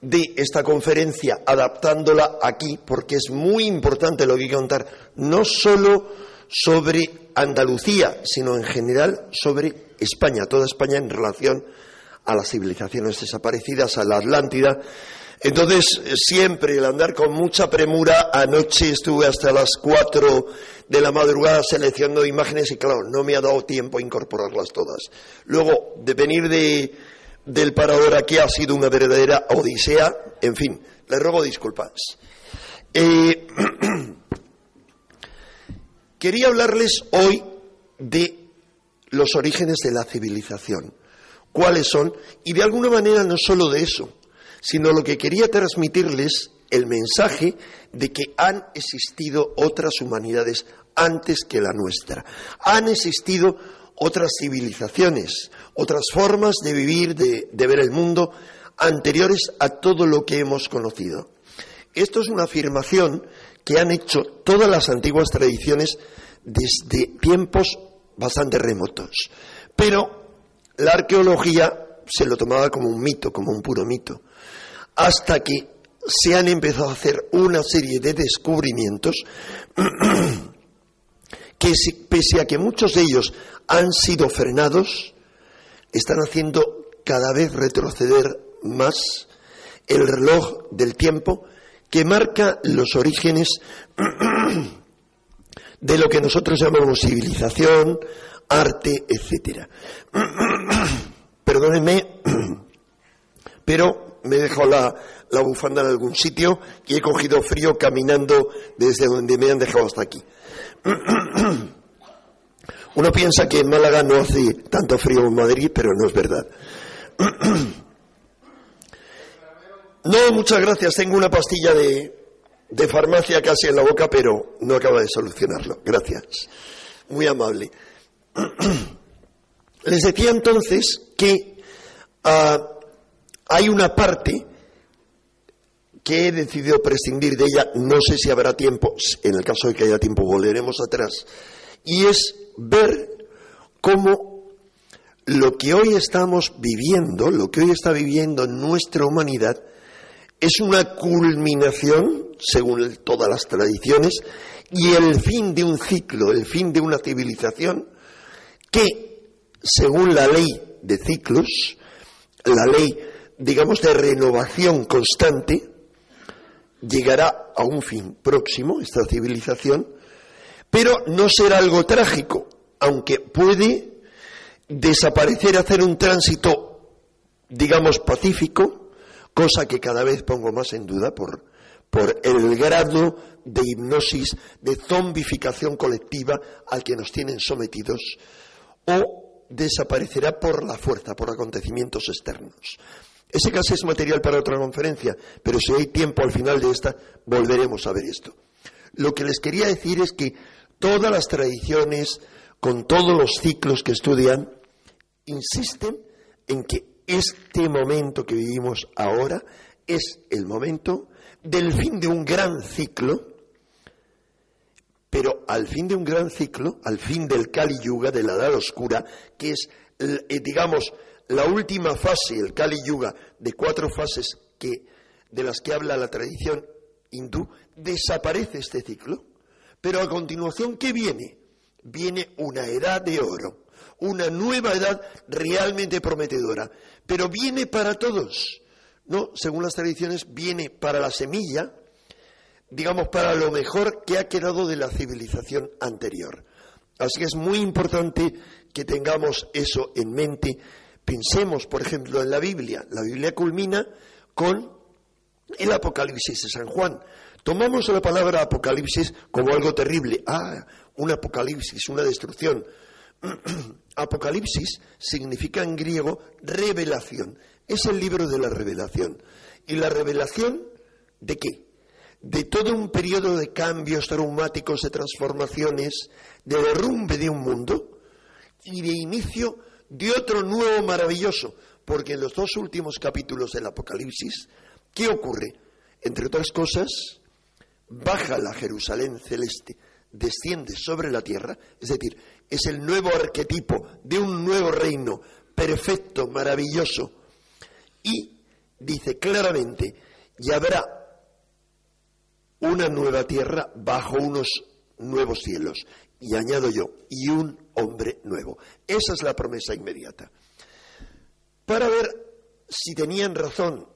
de esta conferencia adaptándola aquí porque es muy importante lo que hay que contar, no solo sobre Andalucía, sino en general sobre España, toda España en relación a las civilizaciones desaparecidas, a la Atlántida. Entonces, siempre el andar con mucha premura, anoche estuve hasta las cuatro de la madrugada seleccionando imágenes y claro, no me ha dado tiempo a incorporarlas todas. Luego, de venir de, del parador aquí ha sido una verdadera odisea. En fin, le ruego disculpas. Eh, quería hablarles hoy de los orígenes de la civilización, cuáles son, y de alguna manera no solo de eso, sino lo que quería transmitirles el mensaje de que han existido otras humanidades antes que la nuestra. Han existido otras civilizaciones, otras formas de vivir, de, ver el mundo, anteriores a todo lo que hemos conocido. Esto es una afirmación que han hecho todas las antiguas tradiciones desde tiempos bastante remotos. Pero la arqueología se lo tomaba como un mito, como un puro mito, hasta que se han empezado a hacer una serie de descubrimientos que pese a que muchos de ellos han sido frenados, están haciendo cada vez retroceder más el reloj del tiempo que marca los orígenes de lo que nosotros llamamos civilización, arte, etc. Perdónenme, pero me he dejado la, la bufanda en algún sitio y he cogido frío caminando desde donde me han dejado hasta aquí. Uno piensa que en Málaga no hace tanto frío en Madrid, pero no es verdad. No, muchas gracias. Tengo una pastilla de, de farmacia casi en la boca, pero no acaba de solucionarlo. Gracias. Muy amable. Les decía entonces que ah, hay una parte que he decidido prescindir de ella, no sé si habrá tiempo, en el caso de que haya tiempo volveremos atrás, y es ver cómo lo que hoy estamos viviendo, lo que hoy está viviendo nuestra humanidad, es una culminación, según todas las tradiciones, y el fin de un ciclo, el fin de una civilización que, según la ley de ciclos, la ley, digamos, de renovación constante, llegará a un fin próximo, esta civilización, pero no será algo trágico, aunque puede desaparecer, hacer un tránsito, digamos, pacífico, cosa que cada vez pongo más en duda por, por el grado de hipnosis, de zombificación colectiva al que nos tienen sometidos, o desaparecerá por la fuerza, por acontecimientos externos. Ese caso es material para otra conferencia, pero si hay tiempo al final de esta, volveremos a ver esto. Lo que les quería decir es que todas las tradiciones, con todos los ciclos que estudian, insisten en que este momento que vivimos ahora es el momento del fin de un gran ciclo, pero al fin de un gran ciclo, al fin del Kali Yuga, de la Edad Oscura, que es, eh, digamos, la última fase, el Kali Yuga, de cuatro fases que, de las que habla la tradición hindú, desaparece este ciclo. Pero a continuación, ¿qué viene? Viene una edad de oro, una nueva edad realmente prometedora. Pero viene para todos. No, según las tradiciones, viene para la semilla, digamos, para lo mejor que ha quedado de la civilización anterior. Así que es muy importante que tengamos eso en mente Pensemos, por ejemplo, en la Biblia. La Biblia culmina con el Apocalipsis de San Juan. Tomamos la palabra Apocalipsis como algo terrible. Ah, un Apocalipsis, una destrucción. Apocalipsis significa en griego revelación. Es el libro de la revelación. ¿Y la revelación de qué? de todo un periodo de cambios traumáticos, de transformaciones, de derrumbe de un mundo y de inicio de otro nuevo maravilloso, porque en los dos últimos capítulos del Apocalipsis, ¿qué ocurre? Entre otras cosas, baja la Jerusalén celeste, desciende sobre la tierra, es decir, es el nuevo arquetipo de un nuevo reino perfecto, maravilloso, y dice claramente, y habrá una nueva tierra bajo unos nuevos cielos. Y añado yo, y un hombre nuevo. Esa es la promesa inmediata. Para ver si tenían razón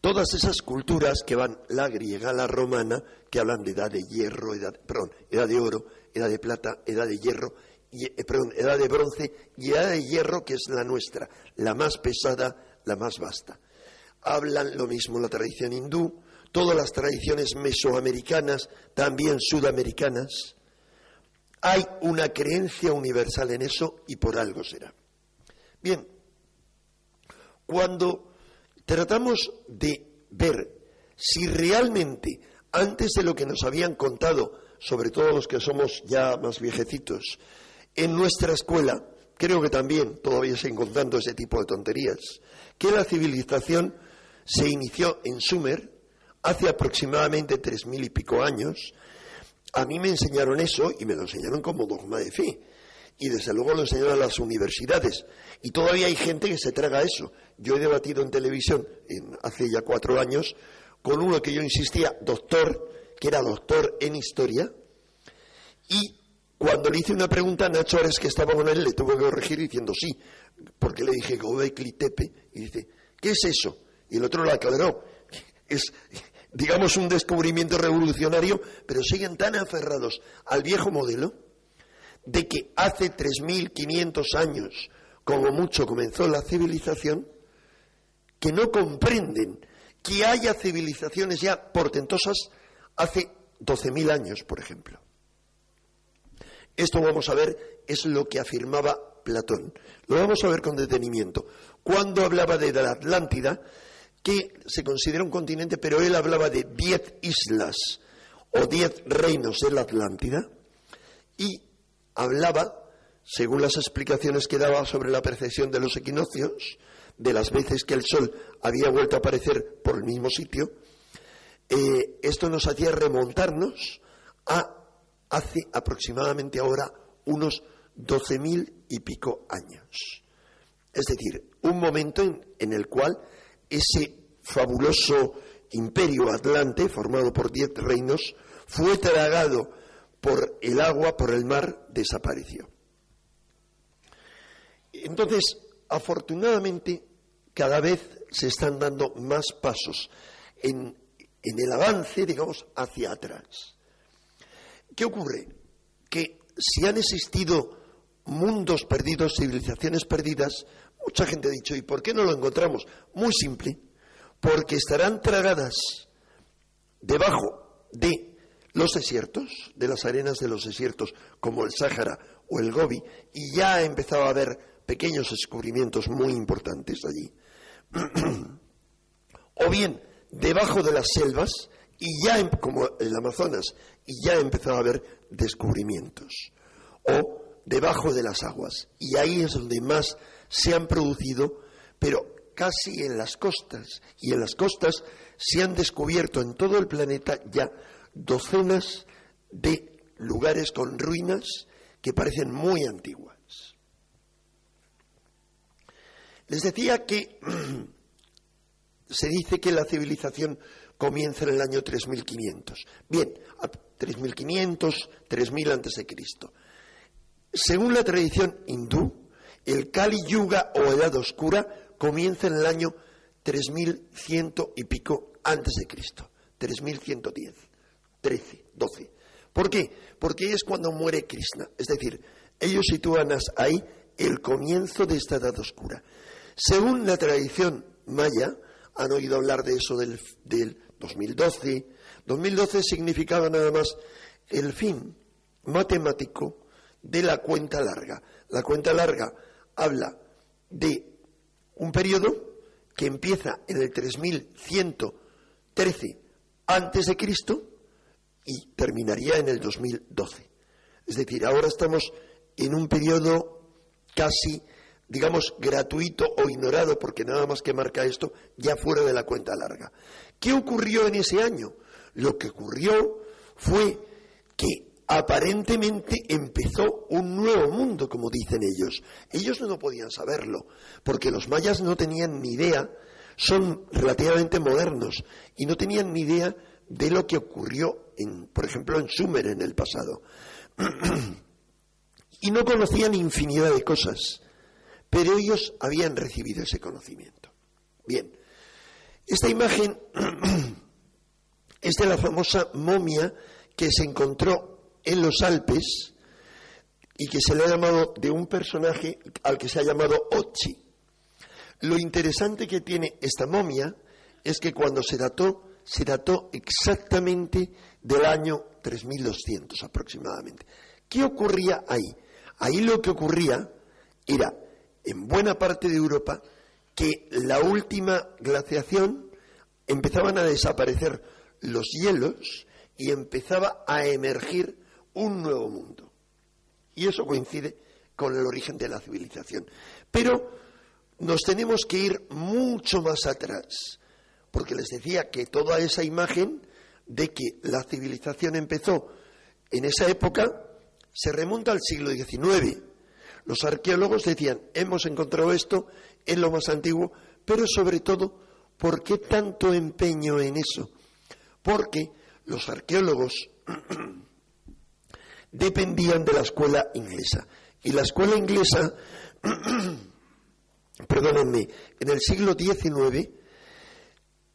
todas esas culturas que van, la griega, la romana, que hablan de edad de hierro, edad, perdón, edad de oro, edad de plata, edad de hierro, y, eh, perdón, edad de bronce y edad de hierro que es la nuestra, la más pesada, la más vasta. Hablan lo mismo la tradición hindú, todas las tradiciones mesoamericanas, también sudamericanas. Hay una creencia universal en eso y por algo será. Bien, cuando tratamos de ver si realmente, antes de lo que nos habían contado, sobre todo los que somos ya más viejecitos, en nuestra escuela, creo que también todavía se contando ese tipo de tonterías, que la civilización se inició en Sumer, hace aproximadamente tres mil y pico años, a mí me enseñaron eso y me lo enseñaron como dogma de fe. Y desde luego lo enseñaron a las universidades. Y todavía hay gente que se traga eso. Yo he debatido en televisión hace ya cuatro años con uno que yo insistía, doctor, que era doctor en historia, y cuando le hice una pregunta a Nacho Ares, que estaba con él, le tuvo que corregir diciendo sí, porque le dije Gobekli Tepe, y dice, ¿qué es eso? Y el otro lo aclaró, es digamos, un descubrimiento revolucionario, pero siguen tan aferrados al viejo modelo de que hace 3.500 años, como mucho, comenzó la civilización, que no comprenden que haya civilizaciones ya portentosas hace 12.000 años, por ejemplo. Esto vamos a ver, es lo que afirmaba Platón. Lo vamos a ver con detenimiento. Cuando hablaba de la Atlántida, que se considera un continente, pero él hablaba de diez islas o diez reinos de la Atlántida y hablaba, según las explicaciones que daba sobre la percepción de los equinoccios, de las veces que el Sol había vuelto a aparecer por el mismo sitio, eh, esto nos hacía remontarnos a hace aproximadamente ahora unos doce mil y pico años. Es decir, un momento en el cual ese fabuloso imperio atlante, formado por diez reinos, fue tragado por el agua, por el mar, desapareció. Entonces, afortunadamente, cada vez se están dando más pasos en, el avance, digamos, hacia atrás. ¿Qué ocurre? Que si han existido mundos perdidos, civilizaciones perdidas, mucha gente ha dicho, ¿y por qué no lo encontramos? Muy simple, porque estarán tragadas debajo de los desiertos, de las arenas de los desiertos, como el Sáhara o el Gobi, y ya ha empezado a haber pequeños descubrimientos muy importantes allí. o bien debajo de las selvas, y ya, como el Amazonas, y ya ha empezado a haber descubrimientos. O debajo de las aguas. Y ahí es donde más se han producido, pero casi en las costas. Y en las costas se han descubierto en todo el planeta ya docenas de lugares con ruinas que parecen muy antiguas. Les decía que se dice que la civilización comienza en el año 3500. Bien, 3500, 3000 antes de Cristo. Según la tradición hindú, el Kali Yuga o Edad Oscura comienza en el año 3100 y pico antes de Cristo. 3110, 13, 12. ¿Por qué? Porque es cuando muere Krishna. Es decir, ellos sitúan ahí el comienzo de esta edad oscura. Según la tradición maya, han oído hablar de eso del, del 2012. 2012 significaba nada más el fin matemático de la cuenta larga. La cuenta larga habla de un periodo que empieza en el 3113 antes de Cristo y terminaría en el 2012. Es decir, ahora estamos en un periodo casi, digamos, gratuito o ignorado, porque nada más que marca esto, ya fuera de la cuenta larga. ¿Qué ocurrió en ese año? Lo que ocurrió fue que aparentemente empezó un nuevo mundo, como dicen ellos. Ellos no podían saberlo, porque los mayas no tenían ni idea, son relativamente modernos, y no tenían ni idea de lo que ocurrió, en, por ejemplo, en Sumer en el pasado. y no conocían infinidad de cosas, pero ellos habían recibido ese conocimiento. Bien, esta imagen es de la famosa momia que se encontró en los Alpes y que se le ha llamado de un personaje al que se ha llamado Ochi. Lo interesante que tiene esta momia es que cuando se dató, se dató exactamente del año 3200 aproximadamente. ¿Qué ocurría ahí? Ahí lo que ocurría era, en buena parte de Europa, que la última glaciación empezaban a desaparecer los hielos y empezaba a emergir un nuevo mundo. Y eso coincide con el origen de la civilización. Pero nos tenemos que ir mucho más atrás, porque les decía que toda esa imagen de que la civilización empezó en esa época se remonta al siglo XIX. Los arqueólogos decían, hemos encontrado esto en lo más antiguo, pero sobre todo, ¿por qué tanto empeño en eso? Porque los arqueólogos dependían de la escuela inglesa. Y la escuela inglesa, perdónenme, en el siglo XIX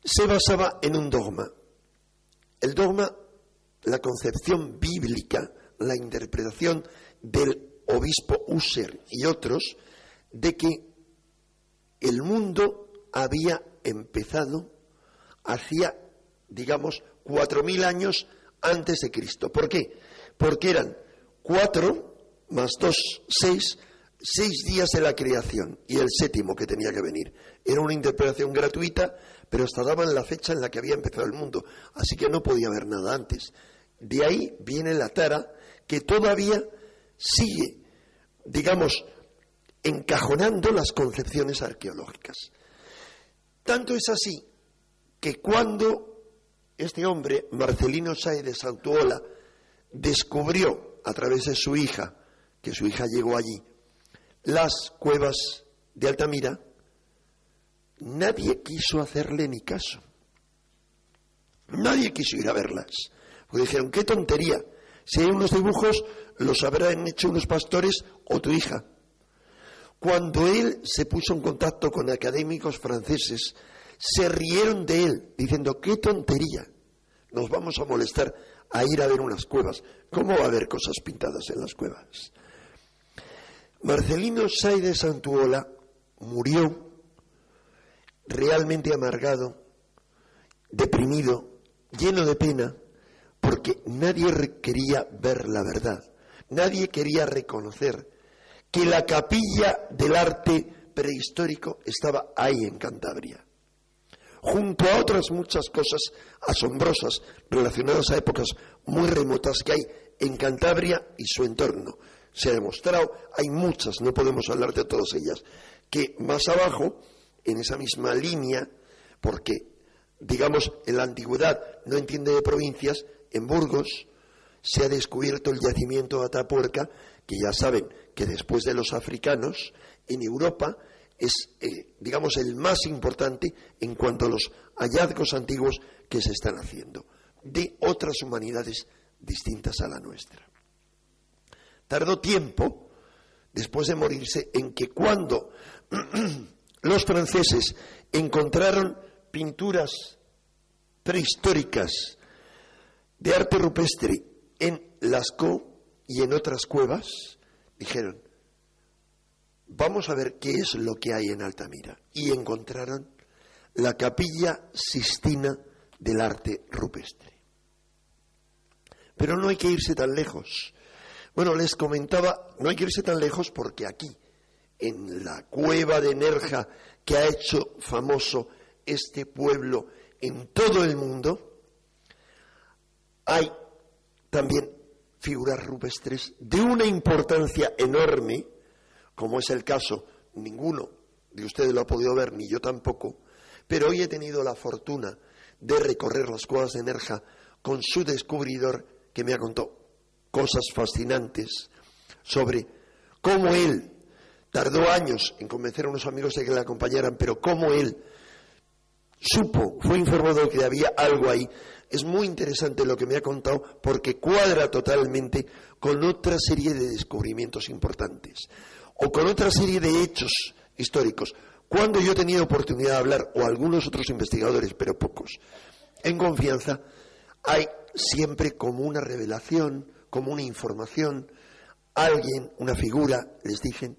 se basaba en un dogma. El dogma, la concepción bíblica, la interpretación del obispo User y otros de que el mundo había empezado hacía, digamos, cuatro mil años antes de Cristo. ¿Por qué? Porque eran cuatro más dos, seis, seis días de la creación y el séptimo que tenía que venir. Era una interpretación gratuita, pero hasta daban la fecha en la que había empezado el mundo, así que no podía haber nada antes. De ahí viene la tara que todavía sigue, digamos, encajonando las concepciones arqueológicas. Tanto es así que cuando este hombre, Marcelino Sáez de Sautuola, descubrió a través de su hija, que su hija llegó allí, las cuevas de Altamira, nadie quiso hacerle ni caso. Nadie quiso ir a verlas. Porque dijeron, qué tontería. Si hay unos dibujos, los habrán hecho unos pastores o tu hija. Cuando él se puso en contacto con académicos franceses, se rieron de él, diciendo, qué tontería, nos vamos a molestar a ir a ver unas cuevas. ¿Cómo va a haber cosas pintadas en las cuevas? Marcelino Say de Santuola murió realmente amargado, deprimido, lleno de pena, porque nadie quería ver la verdad, nadie quería reconocer que la capilla del arte prehistórico estaba ahí en Cantabria, junto a otras muchas cosas asombrosas relacionadas a épocas muy remotas que hay en Cantabria y su entorno. Se ha demostrado, hay muchas, no podemos hablar de todas ellas, que más abajo, en esa misma línea, porque digamos en la antigüedad no entiende de provincias, en Burgos se ha descubierto el yacimiento de Atapuerca, que ya saben que después de los africanos, en Europa es, eh, digamos, el más importante en cuanto a los hallazgos antiguos que se están haciendo, de otras humanidades distintas a la nuestra. Tardó tiempo, después de morirse, en que cuando los franceses encontraron pinturas prehistóricas de arte rupestre en Lascaux y en otras cuevas, dijeron, vamos a ver qué es lo que hay en Altamira. Y encontraron la capilla sistina del arte rupestre. Pero no hay que irse tan lejos. Bueno, les comentaba, no hay que irse tan lejos porque aquí, en la cueva de Nerja, que ha hecho famoso este pueblo en todo el mundo, hay también figuras rupestres de una importancia enorme, como es el caso, ninguno de ustedes lo ha podido ver, ni yo tampoco, pero hoy he tenido la fortuna de recorrer las cuevas de Nerja con su descubridor que me ha contado cosas fascinantes sobre cómo él tardó años en convencer a unos amigos de que le acompañaran, pero cómo él supo, fue informado de que había algo ahí. Es muy interesante lo que me ha contado porque cuadra totalmente con otra serie de descubrimientos importantes o con otra serie de hechos históricos. Cuando yo he tenido oportunidad de hablar, o algunos otros investigadores, pero pocos, en confianza, hay siempre como una revelación, como una información, alguien, una figura, les dicen,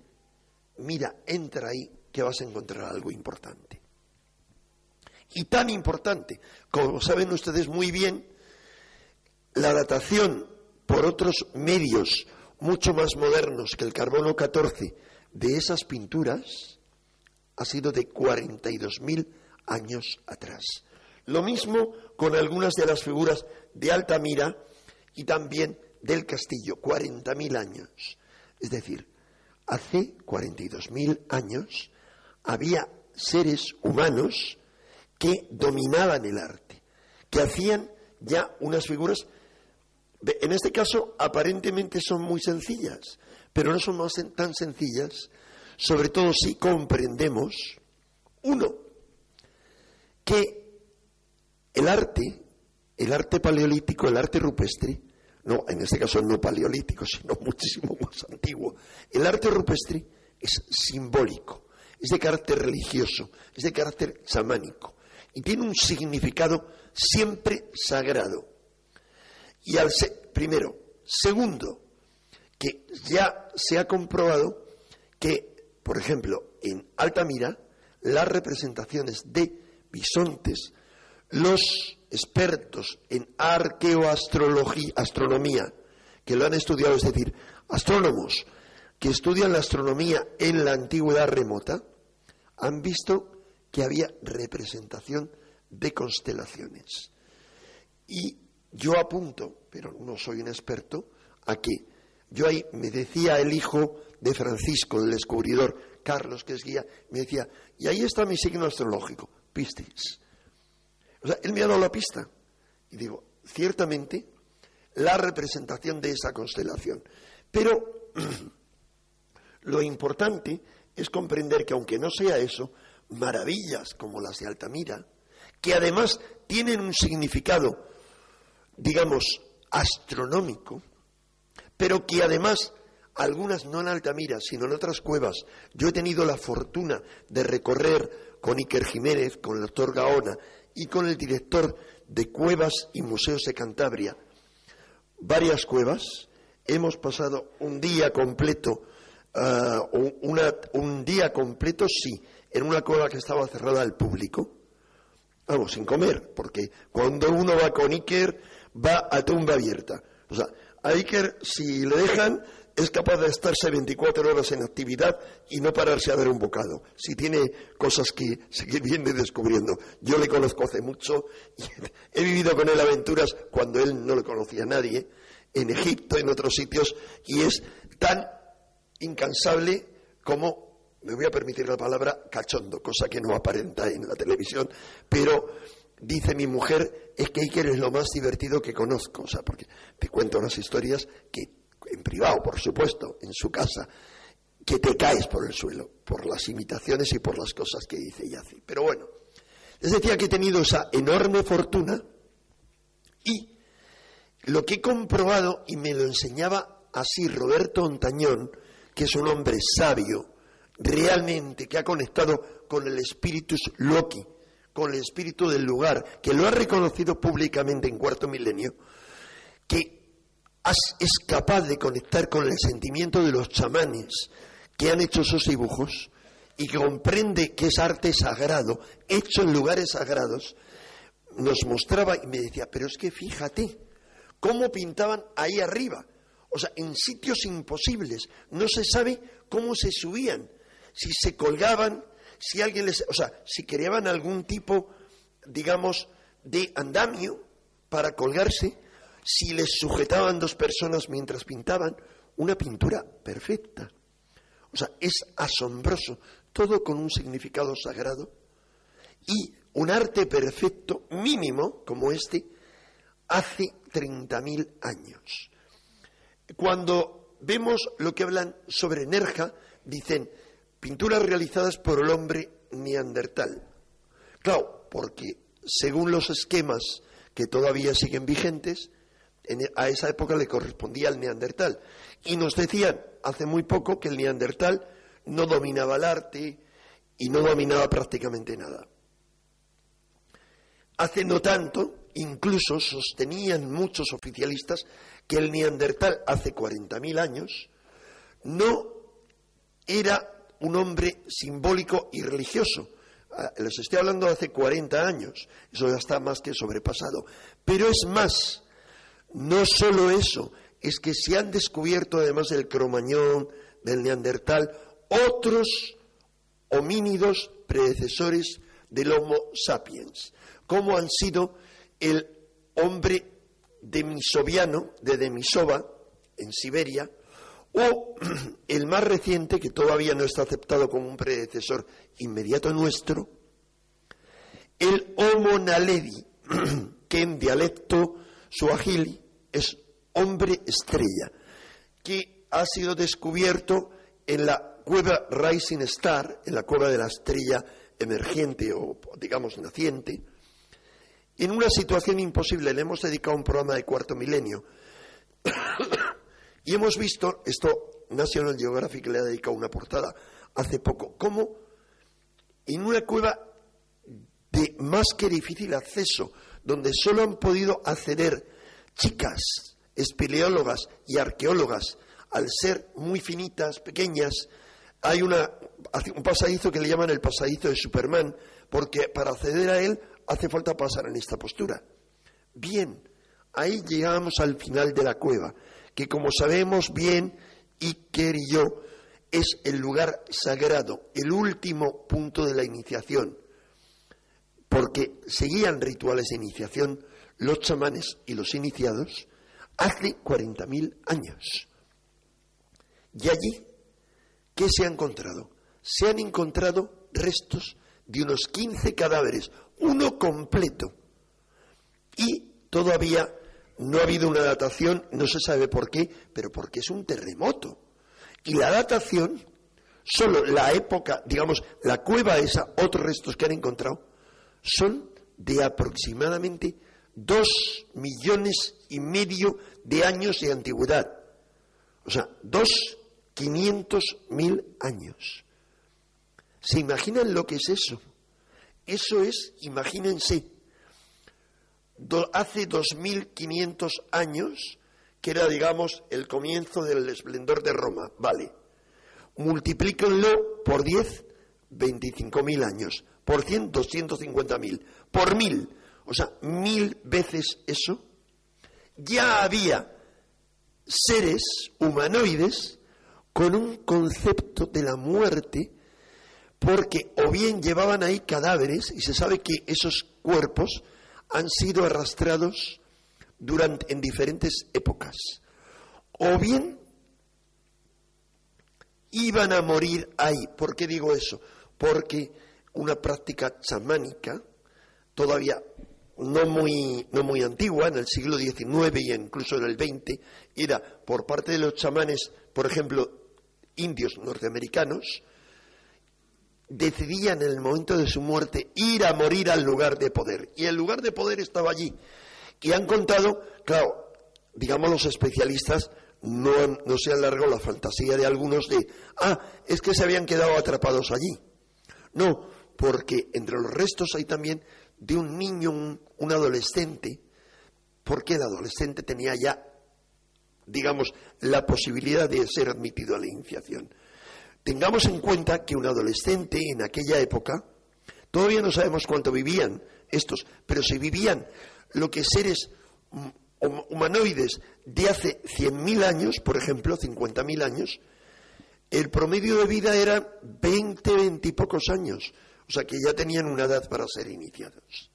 mira, entra ahí que vas a encontrar algo importante. Y tan importante, como saben ustedes muy bien, la datación por otros medios mucho más modernos que el carbono 14 de esas pinturas ha sido de 42.000 años atrás. Lo mismo con algunas de las figuras de Altamira y también del castillo, 40.000 años. Es decir, hace 42.000 años había seres humanos que dominaban el arte, que hacían ya unas figuras, en este caso aparentemente son muy sencillas, pero no son tan sencillas, sobre todo si comprendemos, uno, que el arte, el arte paleolítico, el arte rupestre, no, en este caso no paleolítico, sino muchísimo más antiguo, el arte rupestre es simbólico, es de carácter religioso, es de carácter chamánico y tiene un significado siempre sagrado. Y al primero, segundo, que ya se ha comprobado que, por ejemplo, en Altamira, las representaciones de bisontes los expertos en arqueoastrología, astronomía, que lo han estudiado, es decir, astrónomos que estudian la astronomía en la antigüedad remota, han visto que había representación de constelaciones. Y yo apunto, pero no soy un experto, a que yo ahí me decía el hijo de Francisco, del descubridor, Carlos, que es guía, me decía, y ahí está mi signo astrológico, Piscis. O sea, él me ha dado la pista. Y digo, ciertamente, la representación de esa constelación. Pero lo importante es comprender que aunque no sea eso, maravillas como las de Altamira, que además tienen un significado, digamos, astronómico, pero que además algunas no en Altamira, sino en otras cuevas. Yo he tenido la fortuna de recorrer con Iker Jiménez, con el doctor Gaona y con el director de Cuevas y Museos de Cantabria varias cuevas. Hemos pasado un día completo, ah, un día completo, sí, en una cueva que estaba cerrada al público. Vamos, sin comer, porque cuando uno va con Iker, va a tumba abierta. O sea, a Iker, si le dejan, es capaz de estarse 24 horas en actividad y no pararse a ver un bocado. Si tiene cosas que seguir viendo y descubriendo. Yo le conozco hace mucho y he vivido con él aventuras cuando él no le conocía a nadie, en Egipto, en otros sitios, y es tan incansable como, me voy a permitir la palabra, cachondo, cosa que no aparenta en la televisión, pero dice mi mujer, es que Iker es lo más divertido que conozco, o sea, porque te cuento unas historias que en privado, por supuesto, en su casa, que te caes por el suelo, por las imitaciones y por las cosas que dice y hace. Pero bueno, les decía que he tenido esa enorme fortuna y lo que he comprobado, y me lo enseñaba así Roberto Ontañón, que es un hombre sabio, realmente, que ha conectado con el espíritu Loki, con el espíritu del lugar, que lo ha reconocido públicamente en cuarto milenio, que es capaz de conectar con el sentimiento de los chamanes que han hecho esos dibujos y que comprende que es arte sagrado, hecho en lugares sagrados, nos mostraba y me decía, pero es que fíjate cómo pintaban ahí arriba, o sea, en sitios imposibles, no se sabe cómo se subían, si se colgaban, si alguien les, o sea, si creaban algún tipo, digamos, de andamio para colgarse, si les sujetaban dos personas mientras pintaban, una pintura perfecta. O sea, es asombroso, todo con un significado sagrado y un arte perfecto mínimo como este hace 30.000 años. Cuando vemos lo que hablan sobre Nerja, dicen pinturas realizadas por el hombre neandertal. Claro, porque según los esquemas que todavía siguen vigentes, a esa época le correspondía al neandertal. Y nos decían hace muy poco que el neandertal no dominaba el arte y no dominaba prácticamente nada. Hace no tanto, incluso sostenían muchos oficialistas que el neandertal hace 40.000 años no era un hombre simbólico y religioso. Ah, les estoy hablando de hace 40 años, eso ya está más que sobrepasado. Pero es más, no solo eso, es que se han descubierto, además del cromañón, del neandertal, otros homínidos predecesores del Homo sapiens, como han sido el hombre demisoviano de Demisova, en Siberia, o el más reciente, que todavía no está aceptado como un predecesor inmediato nuestro, el Homo naledi, que en dialecto suajili es hombre estrella, que ha sido descubierto en la cueva Rising Star, en la cueva de la estrella emergente o digamos naciente, en una situación imposible. Le hemos dedicado un programa de cuarto milenio y hemos visto, esto National Geographic le ha dedicado una portada hace poco, cómo en una cueva de más que difícil acceso, donde solo han podido acceder chicas, espeleólogas y arqueólogas, al ser muy finitas, pequeñas, hay una, un pasadizo que le llaman el pasadizo de Superman, porque para acceder a él hace falta pasar en esta postura. Bien, ahí llegamos al final de la cueva, que como sabemos bien, Iker y yo, es el lugar sagrado, el último punto de la iniciación, porque seguían rituales de iniciación los chamanes y los iniciados hace 40.000 años. Y allí, ¿qué se ha encontrado? Se han encontrado restos de unos 15 cadáveres, uno completo. Y todavía no ha habido una datación, no se sabe por qué, pero porque es un terremoto. Y la datación, solo la época, digamos, la cueva esa, otros restos que han encontrado, son de aproximadamente dos millones y medio de años de antigüedad. O sea, dos quinientos mil años. ¿Se imaginan lo que es eso? Eso es, imagínense, hace dos mil quinientos años, que era, digamos, el comienzo del esplendor de Roma, vale. Multiplíquenlo por diez, veinticinco mil años. Por cien, doscientos cincuenta mil. Por mil, o sea, mil veces eso, ya había seres humanoides con un concepto de la muerte, porque o bien llevaban ahí cadáveres, y se sabe que esos cuerpos han sido arrastrados durante, en diferentes épocas, o bien iban a morir ahí. ¿Por qué digo eso? Porque una práctica chamánica, todavía no muy, no muy antigua, en el siglo XIX y incluso en el XX, era por parte de los chamanes, por ejemplo, indios norteamericanos, decidían en el momento de su muerte ir a morir al lugar de poder. Y el lugar de poder estaba allí. Y han contado, claro, digamos los especialistas, no, no se alargó la fantasía de algunos de, ah, es que se habían quedado atrapados allí. No, porque entre los restos hay también de un niño, un, adolescente, porque el adolescente tenía ya, digamos, la posibilidad de ser admitido a la iniciación. Tengamos en cuenta que un adolescente en aquella época, todavía no sabemos cuánto vivían estos, pero si vivían lo que seres humanoides de hace 100.000 años, por ejemplo, 50.000 años, el promedio de vida era 20, 20 y pocos años. O sea que ya tenían una edad para ser iniciados.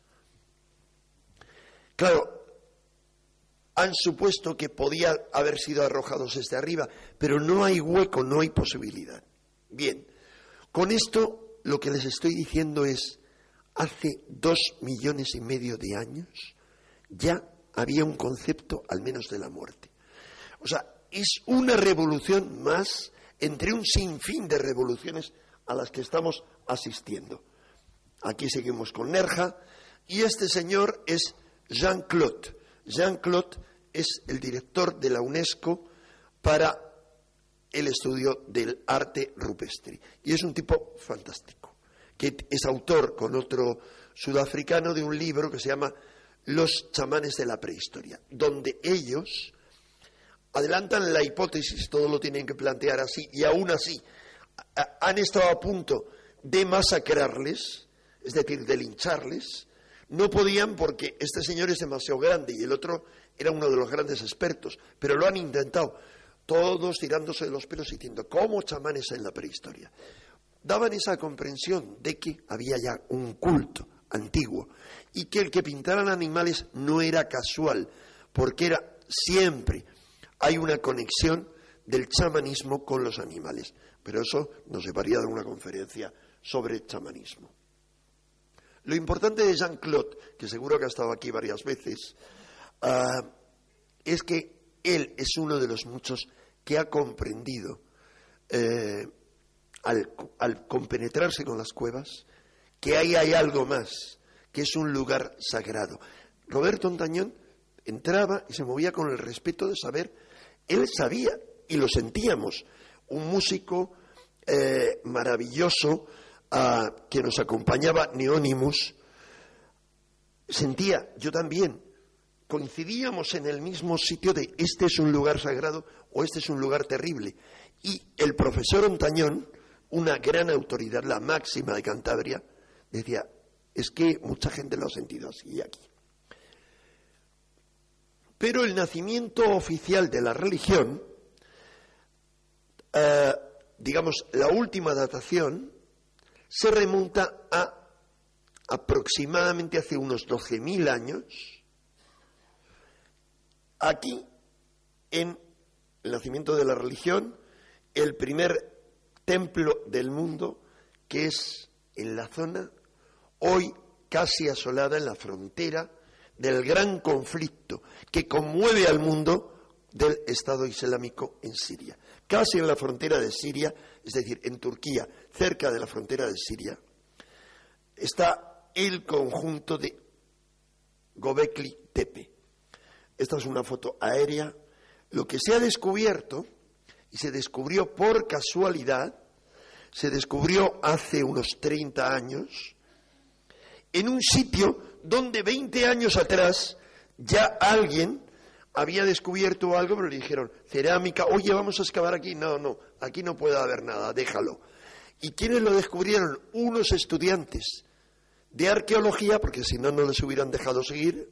Claro, han supuesto que podía haber sido arrojados desde arriba, pero no hay hueco, no hay posibilidad. Bien, con esto lo que les estoy diciendo es, hace dos millones y medio de años ya había un concepto al menos de la muerte. O sea, es una revolución más entre un sinfín de revoluciones a las que estamos asistiendo. Aquí seguimos con Nerja y este señor es Jean-Claude. Jean-Claude es el director de la UNESCO para el estudio del arte rupestre. Y es un tipo fantástico, que es autor con otro sudafricano de un libro que se llama Los chamanes de la prehistoria, donde ellos adelantan la hipótesis, todo lo tienen que plantear así, y aún así han estado a punto de masacrarles, es decir, de lincharles, no podían porque este señor es demasiado grande y el otro era uno de los grandes expertos, pero lo han intentado, todos tirándose de los pelos diciendo, ¿cómo chamanes en la prehistoria? Daban esa comprensión de que había ya un culto antiguo y que el que pintaran animales no era casual, porque era siempre hay una conexión del chamanismo con los animales. Pero eso nos llevaría a una conferencia sobre chamanismo. Lo importante de Jean-Claude, que seguro que ha estado aquí varias veces, ah, es que él es uno de los muchos que ha comprendido, eh, al, compenetrarse con las cuevas, que ahí hay algo más, que es un lugar sagrado. Roberto Antañón entraba y se movía con el respeto de saber él sabía y lo sentíamos, un músico eh, maravilloso ah, que nos acompañaba, Neónimus, sentía, yo también, coincidíamos en el mismo sitio de este es un lugar sagrado o este es un lugar terrible. Y el profesor Ontañón, una gran autoridad, la máxima de Cantabria, decía, es que mucha gente lo ha sentido así aquí. Pero el nacimiento oficial de la religión, eh, digamos, la última datación, se remonta a aproximadamente hace unos 12.000 años, aquí, en el nacimiento de la religión, el primer templo del mundo, que es en la zona hoy casi asolada en la frontera del gran conflicto que conmueve al mundo del Estado Islámico en Siria. Casi en la frontera de Siria, es decir, en Turquía, cerca de la frontera de Siria, está el conjunto de Gobekli Tepe. Esta es una foto aérea. Lo que se ha descubierto, y se descubrió por casualidad, se descubrió hace unos 30 años, en un sitio donde 20 años atrás ya alguien había descubierto algo, pero le dijeron, cerámica, oye, vamos a excavar aquí. No, no, aquí no puede haber nada, déjalo. ¿Y quiénes lo descubrieron? Unos estudiantes de arqueología, porque si no, no les hubieran dejado seguir,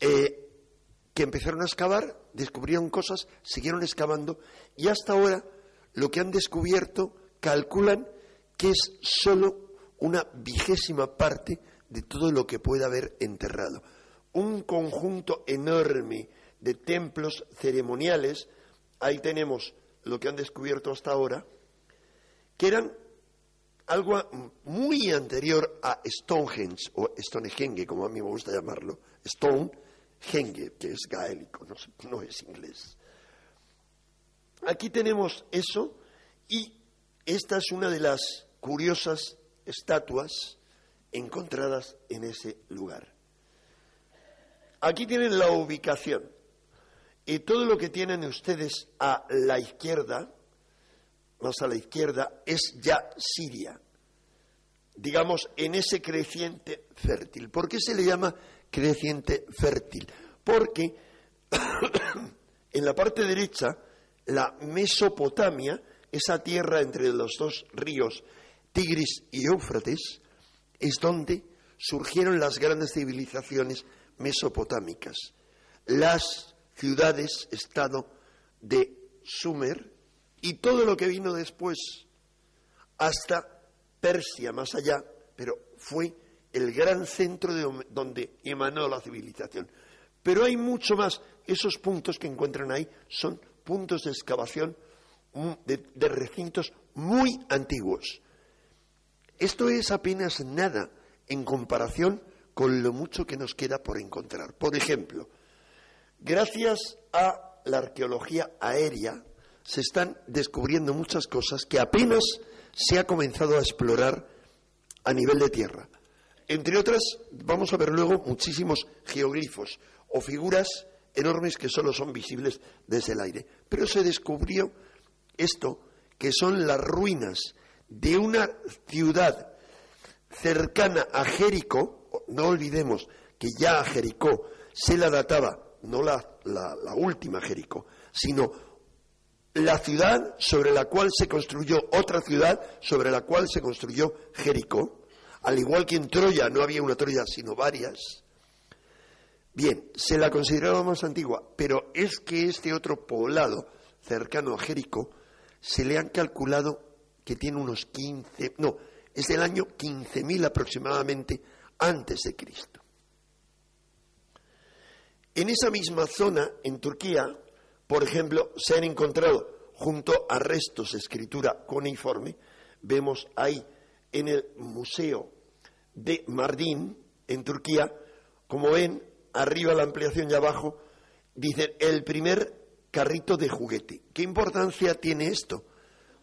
eh, que empezaron a excavar, descubrieron cosas, siguieron excavando, y hasta ahora lo que han descubierto calculan que es solo una vigésima parte de todo lo que pueda haber enterrado. Un conjunto enorme de templos ceremoniales, ahí tenemos lo que han descubierto hasta ahora, que eran algo muy anterior a Stonehenge, o Stonehenge, como a mí me gusta llamarlo, Stonehenge, que es gaélico, no, no es inglés. Aquí tenemos eso y esta es una de las curiosas estatuas encontradas en ese lugar. Aquí tienen la ubicación y todo lo que tienen ustedes a la izquierda, más a la izquierda, es ya Siria, digamos, en ese creciente fértil. ¿Por qué se le llama creciente fértil? Porque en la parte derecha, la Mesopotamia, esa tierra entre los dos ríos Tigris y Éufrates, es donde surgieron las grandes civilizaciones mesopotámicas, las ciudades-estado de Sumer y todo lo que vino después hasta Persia, más allá, pero fue el gran centro de donde emanó la civilización. Pero hay mucho más. Esos puntos que encuentran ahí son puntos de excavación mm, de, recintos muy antiguos. Esto es apenas nada en comparación con lo mucho que nos queda por encontrar. Por ejemplo, gracias a la arqueología aérea se están descubriendo muchas cosas que apenas se ha comenzado a explorar a nivel de tierra. Entre otras, vamos a ver luego muchísimos geoglifos o figuras enormes que solo son visibles desde el aire. Pero se descubrió esto, que son las ruinas de una ciudad cercana a Jericó, no olvidemos que ya a Jericó se la databa, no la, la última Jericó, sino la ciudad sobre la cual se construyó otra ciudad sobre la cual se construyó Jericó, al igual que en Troya no había una Troya sino varias, Bien, se la consideraba más antigua, pero es que este otro poblado cercano a Jericó se le han calculado que tiene unos 15, no, es del año 15.000 aproximadamente antes de Cristo. En esa misma zona, en Turquía, por ejemplo, se han encontrado junto a restos de escritura cuneiforme, vemos ahí en el Museo de Mardin, en Turquía, como ven, arriba la ampliación y abajo, dice el primer carrito de juguete. ¿Qué importancia tiene esto?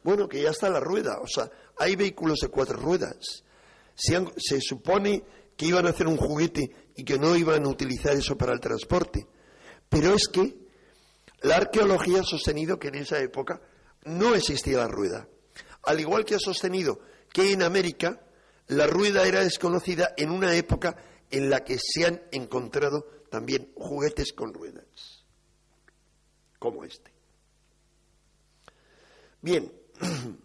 Bueno, que ya está la rueda, o sea, hay vehículos de cuatro ruedas. Se, se supone que iban a hacer un juguete y que no iban a utilizar eso para el transporte. Pero es que la arqueología ha sostenido que en esa época no existía la rueda. Al igual que ha sostenido que en América la rueda era desconocida en una época en la que se han encontrado también juguetes con ruedas, como este. Bien,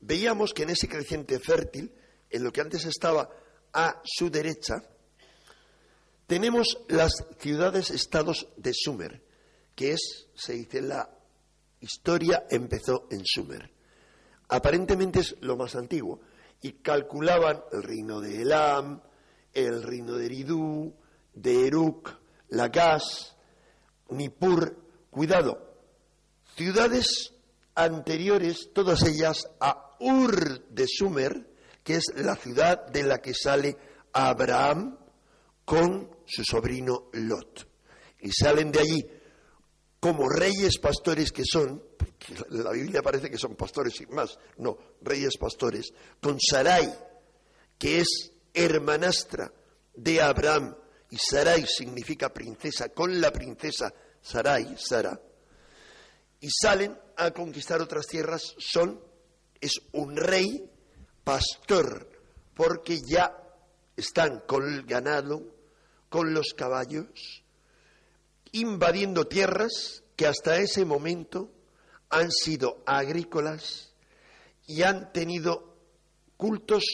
veíamos que en ese creciente fértil, en lo que antes estaba a su derecha, tenemos las ciudades-estados de Sumer, que es, se dice, la historia empezó en Sumer. Aparentemente es lo más antiguo, y calculaban el reino de Elam, el reino de Eridú, de Eruk, Lagas, Nippur, cuidado, ciudades anteriores, todas ellas a Ur de Sumer, que es la ciudad de la que sale Abraham con su sobrino Lot. Y salen de allí como reyes pastores que son, porque la Biblia parece que son pastores sin más, no, reyes pastores, con Sarai, que es hermanastra de Abraham, y Sarai significa princesa, con la princesa Sarai, Sara, y salen a conquistar otras tierras, son, es un rey pastor, porque ya están con el ganado, con los caballos, invadiendo tierras que hasta ese momento han sido agrícolas y han tenido cultos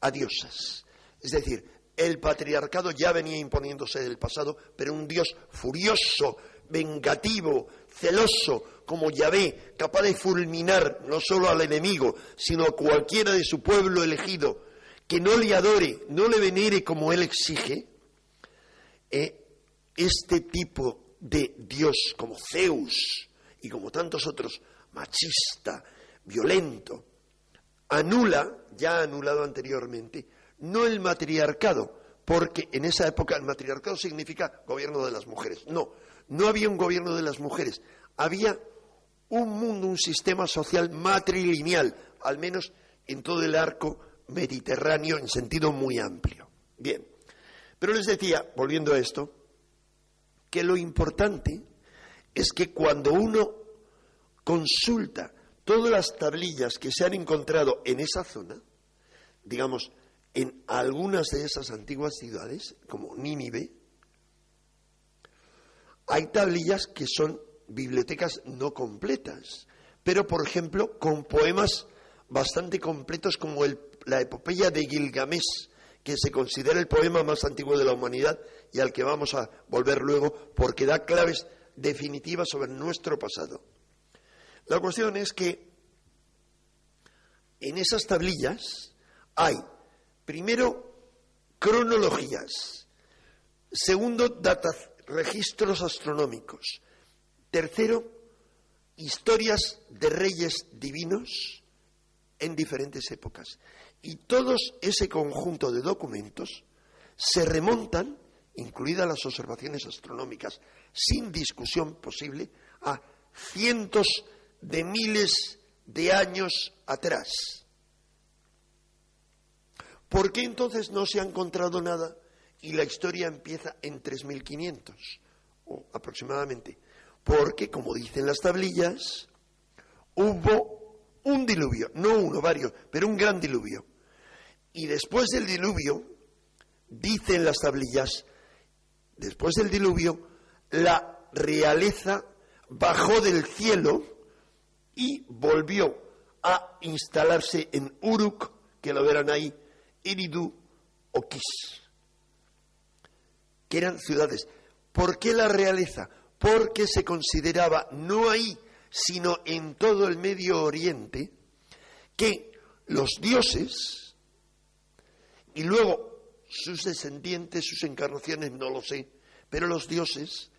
a diosas. Es decir, el patriarcado ya venía imponiéndose del pasado, pero un Dios furioso, vengativo, celoso, como Yahvé, capaz de fulminar no solo al enemigo, sino a cualquiera de su pueblo elegido, que no le adore, no le venere como él exige, eh, este tipo de Dios como Zeus y como tantos otros, machista, violento, anula, ya anulado anteriormente, no el matriarcado, porque en esa época el matriarcado significa gobierno de las mujeres. No, no había un gobierno de las mujeres, había un mundo, un sistema social matrilineal, al menos en todo el arco mediterráneo en sentido muy amplio. Bien, pero les decía, volviendo a esto, que lo importante es que cuando uno consulta todas las tablillas que se han encontrado en esa zona, digamos, en algunas de esas antiguas ciudades, como Nínive, hay tablillas que son bibliotecas no completas, pero por ejemplo con poemas bastante completos como la epopeya de Gilgamesh, que se considera el poema más antiguo de la humanidad y al que vamos a volver luego porque da claves definitivas sobre nuestro pasado. La cuestión es que en esas tablillas hay Primero, cronologías. Segundo, registros astronómicos. Tercero, historias de reyes divinos en diferentes épocas. Y todos ese conjunto de documentos se remontan, incluidas las observaciones astronómicas, sin discusión posible, a cientos de miles de años atrás. ¿Por qué entonces no se ha encontrado nada y la historia empieza en 3500 o aproximadamente? Porque, como dicen las tablillas, hubo un diluvio, no uno, varios, pero un gran diluvio. Y después del diluvio, dicen las tablillas, después del diluvio, la realeza bajó del cielo y volvió a instalarse en Uruk, que lo verán ahí, Iridu o Kis, que eran ciudades. ¿Por qué la realeza? Porque se consideraba no ahí, sino en todo el Medio Oriente, que los dioses y luego sus descendientes, sus encarnaciones, no lo sé, pero los dioses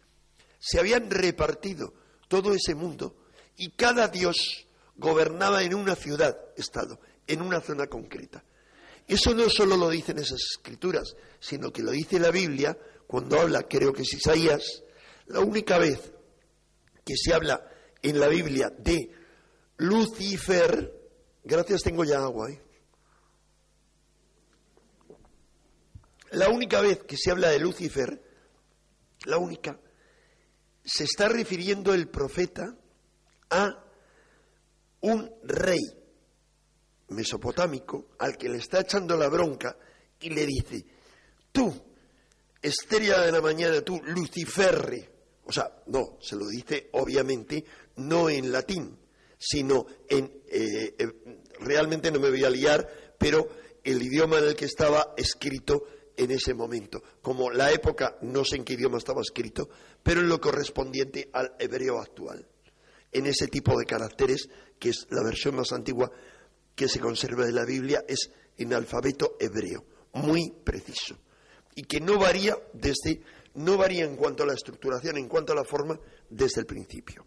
se habían repartido todo ese mundo y cada dios gobernaba en una ciudad, estado, en una zona concreta. Eso no solo lo dicen esas escrituras, sino que lo dice la Biblia cuando habla, creo que es Isaías, la única vez que se habla en la Biblia de Lucifer, gracias tengo ya agua, ¿eh? La única vez que se habla de Lucifer, la única, se está refiriendo el profeta a un rey mesopotámico al que le está echando la bronca y le dice, tú, estrella de la mañana, tú, Luciferre, o sea, no, se lo dice obviamente no en latín, sino en, eh, eh, realmente no me voy a liar, pero el idioma en el que estaba escrito en ese momento. Como la época, no sé en qué idioma estaba escrito, pero en lo correspondiente al hebreo actual. En ese tipo de caracteres, que es la versión más antigua que se conserva de la Biblia, es en alfabeto hebreo, muy preciso. Y que no varía desde, no varía en cuanto a la estructuración, en cuanto a la forma, desde el principio.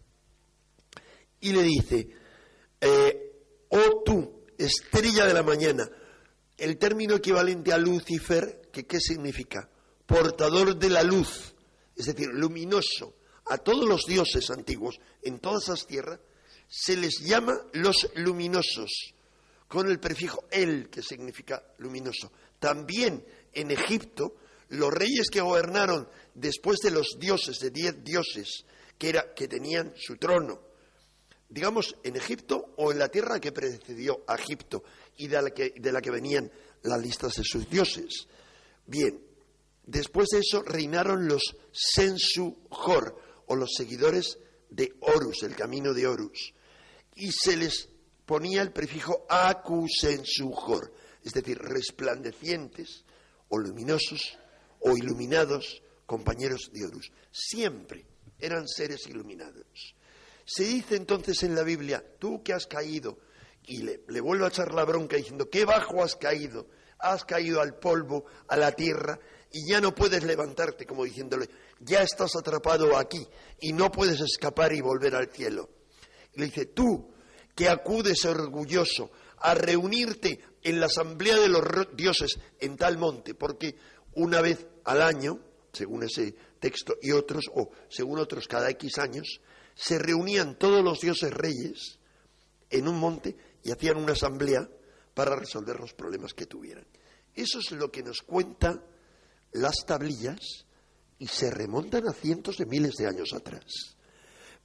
Y le dice, eh, oh tú, estrella de la mañana, el término equivalente a Lucifer, qué significa? Portador de la luz, es decir, luminoso. A todos los dioses antiguos en todas esas tierras se les llama los luminosos, con el prefijo el, que significa luminoso. También en Egipto, los reyes que gobernaron después de los dioses, de diez dioses, que, era, que tenían su trono, digamos, en Egipto o en la tierra que precedió a Egipto y de la que, de la que venían las listas de sus dioses. Bien, después de eso reinaron los Sensu-Hor, o los seguidores de Horus, el camino de Horus, y se les ponía el prefijo Aku-Sensu-Hor, es decir, resplandecientes o luminosos o iluminados compañeros de Horus. Siempre eran seres iluminados. Se dice entonces en la Biblia, tú que has caído, y le, le vuelvo a echar la bronca diciendo, qué bajo has caído, has caído al polvo, a la tierra, y ya no puedes levantarte, como diciéndole, ya estás atrapado aquí y no puedes escapar y volver al cielo. Y le dice, tú que acudes orgulloso a reunirte en la asamblea de los dioses en tal monte, porque una vez al año, según ese texto y otros, o según otros cada X años, se reunían todos los dioses reyes en un monte y hacían una asamblea para resolver los problemas que tuvieran. Eso es lo que nos cuenta las tablillas y se remontan a cientos de miles de años atrás.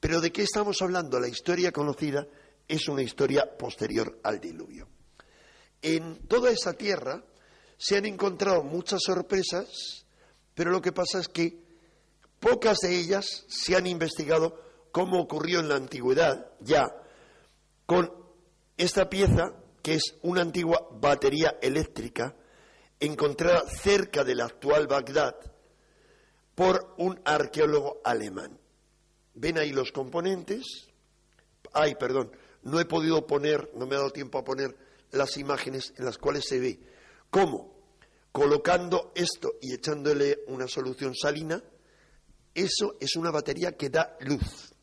Pero ¿de qué estamos hablando? La historia conocida es una historia posterior al diluvio. En toda esa tierra se han encontrado muchas sorpresas, pero lo que pasa es que pocas de ellas se han investigado como ocurrió en la antigüedad ya con esta pieza que es una antigua batería eléctrica encontrada cerca del actual Bagdad por un arqueólogo alemán. ¿Ven ahí los componentes? Ay, perdón, no he podido poner, no me ha dado tiempo a poner las imágenes en las cuales se ve cómo, colocando esto y echándole una solución salina, Eso es una batería que da luz.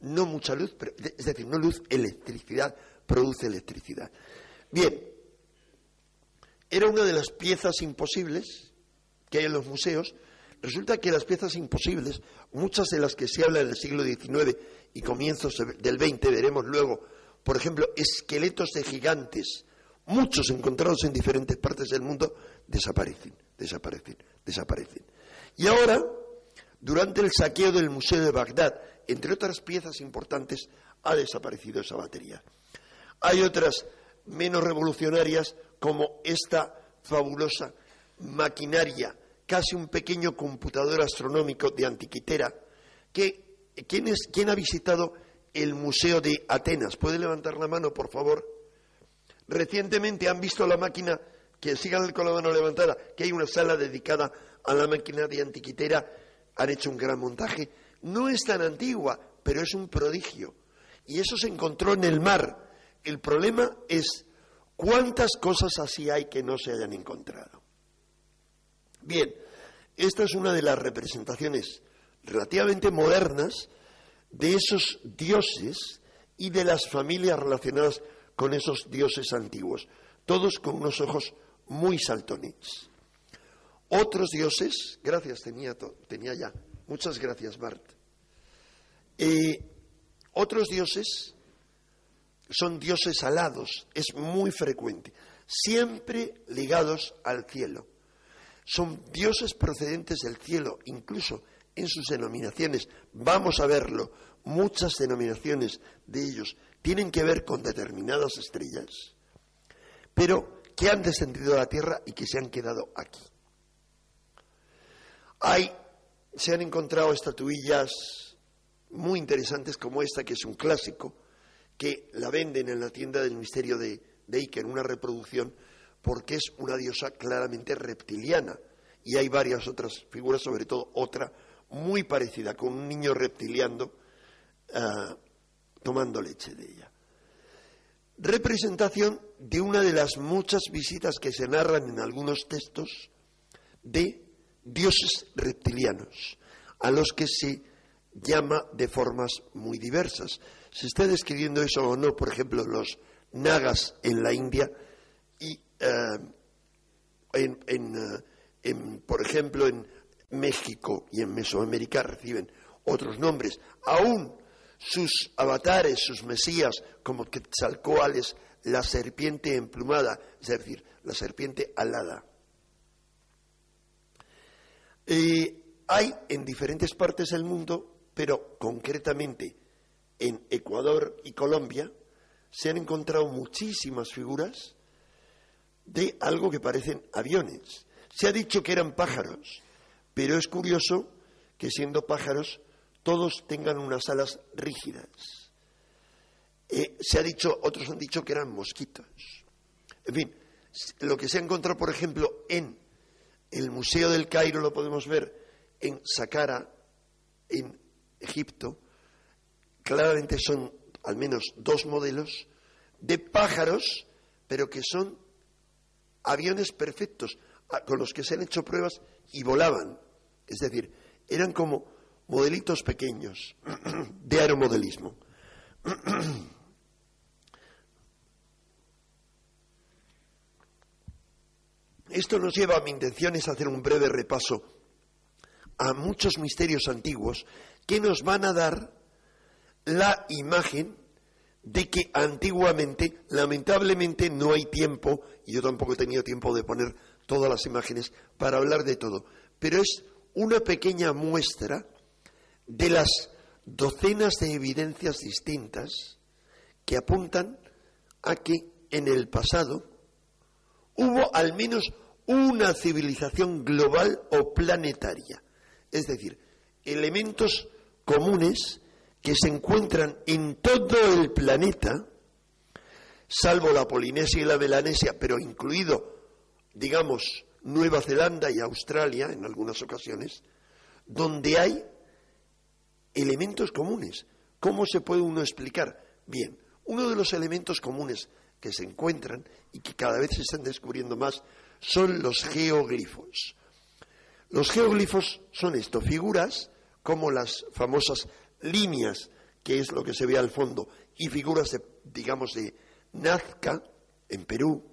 No mucha luz, pero, es decir, no luz, electricidad, produce electricidad. Bien, era una de las piezas imposibles que hay en los museos. Resulta que las piezas imposibles, muchas de las que se habla en el siglo XIX y comienzos del XX, veremos luego, por ejemplo, esqueletos de gigantes, muchos encontrados en diferentes partes del mundo, desaparecen, desaparecen, desaparecen. Y ahora, durante el saqueo del Museo de Bagdad, entre otras piezas importantes, ha desaparecido esa batería. Hay otras menos revolucionarias, como esta fabulosa maquinaria, casi un pequeño computador astronómico de antiquitera, que ¿quién, es, ¿quién ha visitado el Museo de Atenas? ¿Puede levantar la mano, por favor? Recientemente han visto la máquina, que sigan con la mano levantada, que hay una sala dedicada a la máquina de antiquitera, han hecho un gran montaje. No es tan antigua, pero es un prodigio. Y eso se encontró en el mar. El problema es cuántas cosas así hay que no se hayan encontrado. Bien, esta es una de las representaciones relativamente modernas de esos dioses y de las familias relacionadas con esos dioses antiguos, todos con unos ojos muy saltones. Otros dioses, gracias tenía, tenía ya, muchas gracias Bart. Eh, otros dioses son dioses alados, es muy frecuente, siempre ligados al cielo. Son dioses procedentes del cielo, incluso en sus denominaciones. Vamos a verlo, muchas denominaciones de ellos tienen que ver con determinadas estrellas, pero que han descendido a la tierra y que se han quedado aquí. Hay, se han encontrado estatuillas muy interesantes como esta, que es un clásico, que la venden en la tienda del misterio de, de en una reproducción, porque es una diosa claramente reptiliana. Y hay varias otras figuras, sobre todo otra muy parecida, con un niño reptiliano ah, tomando leche de ella. Representación de una de las muchas visitas que se narran en algunos textos de dioses reptilianos, a los que se llama de formas muy diversas. Se está describiendo eso o no, por ejemplo, los nagas en la India y, eh, eh, en, por ejemplo, en México y en Mesoamérica reciben otros nombres. Aún sus avatares, sus mesías, como Quetzalcoatl la serpiente emplumada, es decir, la serpiente alada. hay en diferentes partes del mundo, pero concretamente en Ecuador y Colombia, se han encontrado muchísimas figuras de algo que parecen aviones. Se ha dicho que eran pájaros, pero es curioso que siendo pájaros todos tengan unas alas rígidas. Eh, se ha dicho, otros han dicho que eran mosquitos. En fin, lo que se ha encontrado, por ejemplo, en el Museo del Cairo, lo podemos ver en Saqqara, en Egipto, claramente son al menos dos modelos de pájaros, pero que son aviones perfectos, con los que se han hecho pruebas y volaban. Es decir, eran como modelitos pequeños de aeromodelismo. Esto nos lleva a mi intención es hacer un breve repaso a muchos misterios antiguos que nos van a dar la imagen de que antiguamente, lamentablemente, no hay tiempo, y yo tampoco he tenido tiempo de poner todas las imágenes para hablar de todo, pero es una pequeña muestra de las docenas de evidencias distintas que apuntan a que en el pasado hubo al menos una civilización global o planetaria. Es decir, elementos comunes que se encuentran en todo el planeta, salvo la Polinesia y la Melanesia, pero incluido, digamos, Nueva Zelanda y Australia en algunas ocasiones, donde hay elementos comunes. ¿Cómo se puede uno explicar? Bien, uno de los elementos comunes que se encuentran y que cada vez se están descubriendo más son los geoglifos. Los geoglifos son esto, figuras como las famosas líneas, que es lo que se ve al fondo, y figuras, digamos, de Nazca, en Perú,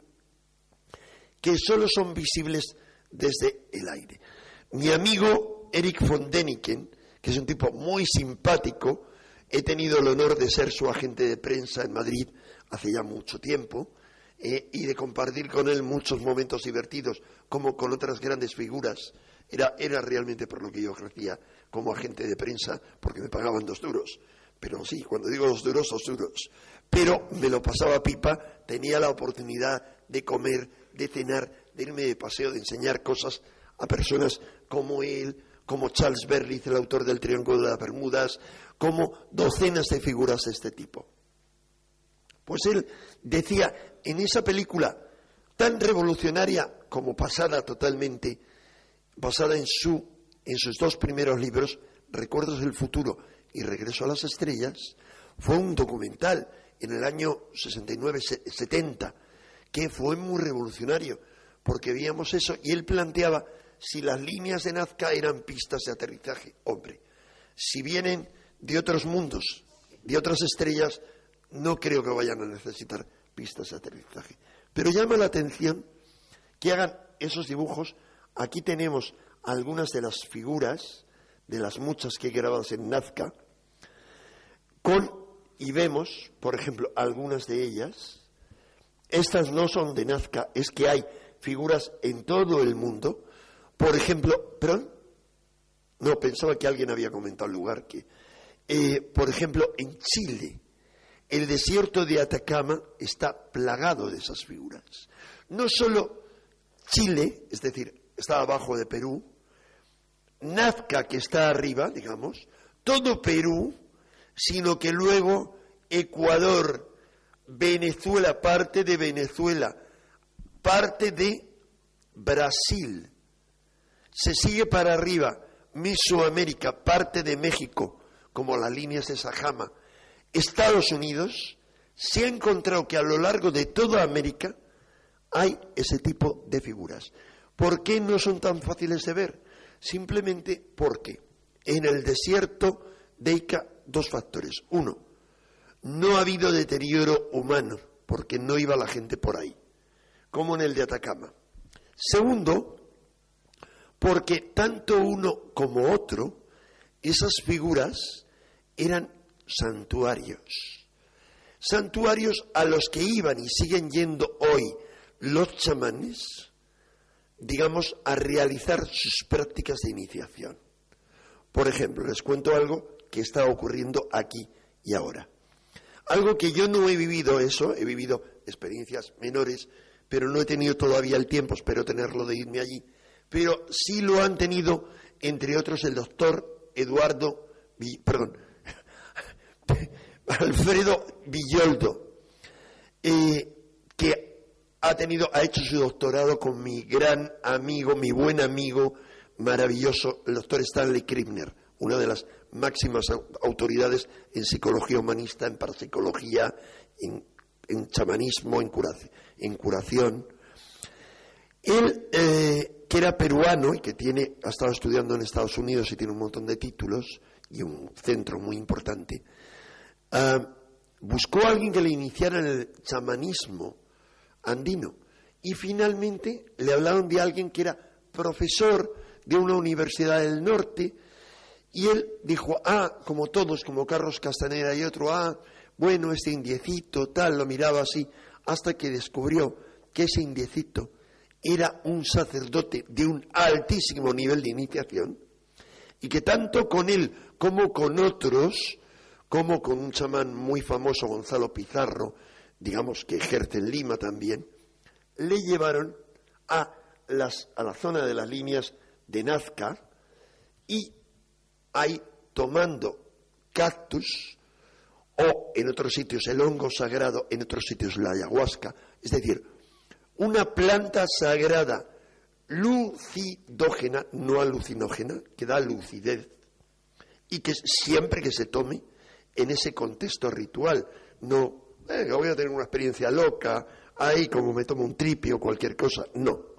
que solo son visibles desde el aire. Mi amigo Eric von Deniken, que es un tipo muy simpático, he tenido el honor de ser su agente de prensa en Madrid hace ya mucho tiempo, eh, y de compartir con él muchos momentos divertidos, como con otras grandes figuras. Era, era realmente por lo que yo crecía como agente de prensa, porque me pagaban dos duros. Pero sí, cuando digo dos duros, dos duros. Pero me lo pasaba pipa, tenía la oportunidad de comer, de cenar, de irme de paseo, de enseñar cosas a personas como él, como Charles Berlitz, el autor del Triángulo de las Bermudas, como docenas de figuras de este tipo. Pues él decía, en esa película tan revolucionaria como pasada totalmente, basada en, su, en sus dos primeros libros, Recuerdos del Futuro y Regreso a las Estrellas, fue un documental en el año 69-70 que fue muy revolucionario, porque veíamos eso y él planteaba si las líneas de Nazca eran pistas de aterrizaje. Hombre, si vienen de otros mundos, de otras estrellas, no creo que vayan a necesitar pistas de aterrizaje. Pero llama la atención que hagan esos dibujos. Aquí tenemos algunas de las figuras, de las muchas que he grabado en Nazca, con, y vemos, por ejemplo, algunas de ellas. Estas no son de Nazca, es que hay figuras en todo el mundo. Por ejemplo, perdón, no, pensaba que alguien había comentado el lugar que, eh, por ejemplo, en Chile, el desierto de Atacama está plagado de esas figuras. No solo Chile, es decir, está abajo de Perú, Nazca, que está arriba, digamos, todo Perú, sino que luego Ecuador, Venezuela, parte de Venezuela, parte de Brasil, se sigue para arriba, Mesoamérica, parte de México, como las líneas de Sajama, Estados Unidos se ha encontrado que a lo largo de toda América hay ese tipo de figuras. ¿Por qué no son tan fáciles de ver? Simplemente porque en el desierto de Ica dos factores. Uno, no ha habido deterioro humano porque no iba la gente por ahí, como en el de Atacama. Segundo, porque tanto uno como otro, esas figuras eran santuarios. Santuarios a los que iban y siguen yendo hoy los chamanes, digamos, a realizar sus prácticas de iniciación. Por ejemplo, les cuento algo que está ocurriendo aquí y ahora. Algo que yo no he vivido eso, he vivido experiencias menores, pero no he tenido todavía el tiempo, espero tenerlo de irme allí. Pero sí lo han tenido, entre otros, el doctor Eduardo, perdón, Alfredo Villoldo, eh, que ha tenido, ha hecho su doctorado con mi gran amigo, mi buen amigo, maravilloso, el doctor Stanley Krippner, una de las máximas autoridades en psicología humanista, en parapsicología, en, chamanismo, en, curación. Él, eh, que era peruano y que tiene, ha estado estudiando en Estados Unidos y tiene un montón de títulos y un centro muy importante, Ah, buscó a alguien que le iniciara en el chamanismo andino. Y finalmente le hablaron de alguien que era profesor de una universidad del norte y él dijo, ah, como todos, como Carlos Castaneda y otro, ah, bueno, este indiecito, tal, lo miraba así, hasta que descubrió que ese indiecito era un sacerdote de un altísimo nivel de iniciación y que tanto con él como con otros como con un chamán muy famoso, Gonzalo Pizarro, digamos que ejerce en Lima también, le llevaron a, las, a la zona de las líneas de Nazca y ahí tomando cactus o en otros sitios el hongo sagrado, en otros sitios la ayahuasca, es decir, una planta sagrada lucidógena, no alucinógena, que da lucidez y que siempre que se tome en ese contexto ritual. No, voy a tener una experiencia loca, ahí como me tomo un tripi o cualquier cosa. No.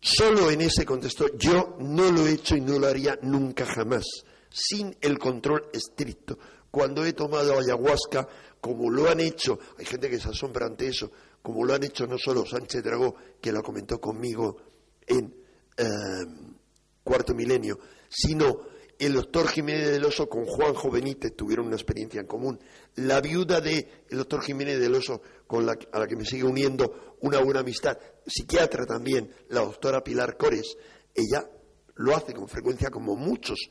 solo en ese contexto yo no lo he hecho y no lo haría nunca jamás, sin el control estricto. Cuando he tomado ayahuasca, como lo han hecho, hay gente que se asombra ante eso, como lo han hecho no solo Sánchez Dragó, que lo comentó conmigo en eh, Cuarto Milenio, sino el doctor Jiménez del Oso con Juanjo Benítez tuvieron una experiencia en común. La viuda del doctor Jiménez del Oso, con la, a la que me sigue uniendo una buena amistad, psiquiatra también, la doctora Pilar Cores, ella lo hace con frecuencia como muchos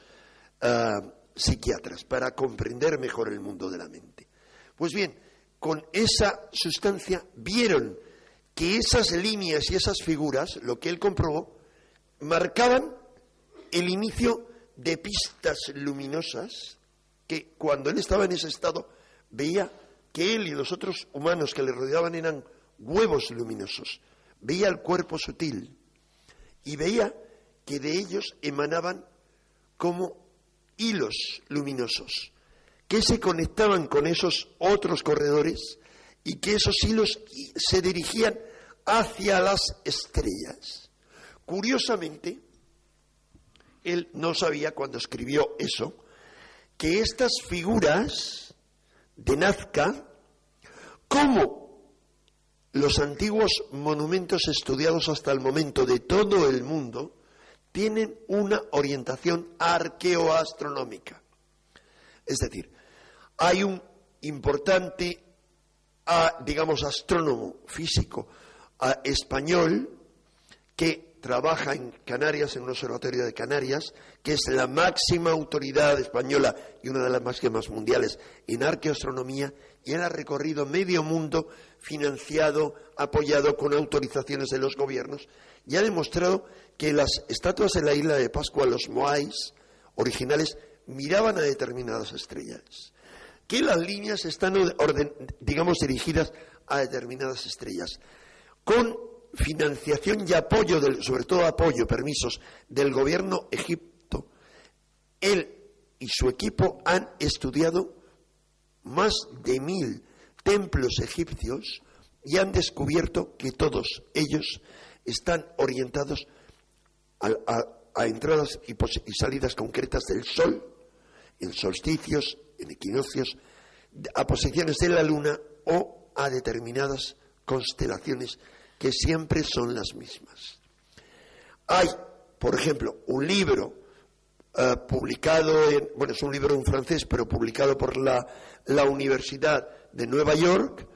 eh, psiquiatras para comprender mejor el mundo de la mente. Pues bien, con esa sustancia vieron que esas líneas y esas figuras, lo que él comprobó, marcaban el inicio de pistas luminosas que cuando él estaba en ese estado veía que él y los otros humanos que le rodeaban eran huevos luminosos, veía el cuerpo sutil y veía que de ellos emanaban como hilos luminosos que se conectaban con esos otros corredores y que esos hilos se dirigían hacia las estrellas. Curiosamente, él no sabía cuando escribió eso, que estas figuras de Nazca, como los antiguos monumentos estudiados hasta el momento de todo el mundo, tienen una orientación arqueoastronómica. Es decir, hay un importante, digamos, astrónomo físico español que trabaja en Canarias, en un observatorio de Canarias, que es la máxima autoridad española y una de las máximas mundiales en arqueoastronomía, y él ha recorrido medio mundo financiado, apoyado con autorizaciones de los gobiernos, y ha demostrado que las estatuas en la isla de Pascua, los Moais originales, miraban a determinadas estrellas que las líneas están, digamos, dirigidas a determinadas estrellas. Con financiación y apoyo, sobre todo apoyo, permisos del gobierno egipto, él y su equipo han estudiado más de mil templos egipcios y han descubierto que todos ellos están orientados a, entradas y, y salidas concretas del sol, en solsticios, en equinoccios, a posiciones de la luna o a determinadas constelaciones que siempre son las mismas. Hay, por ejemplo, un libro eh, publicado, en, bueno, es un libro en francés, pero publicado por la, la Universidad de Nueva York,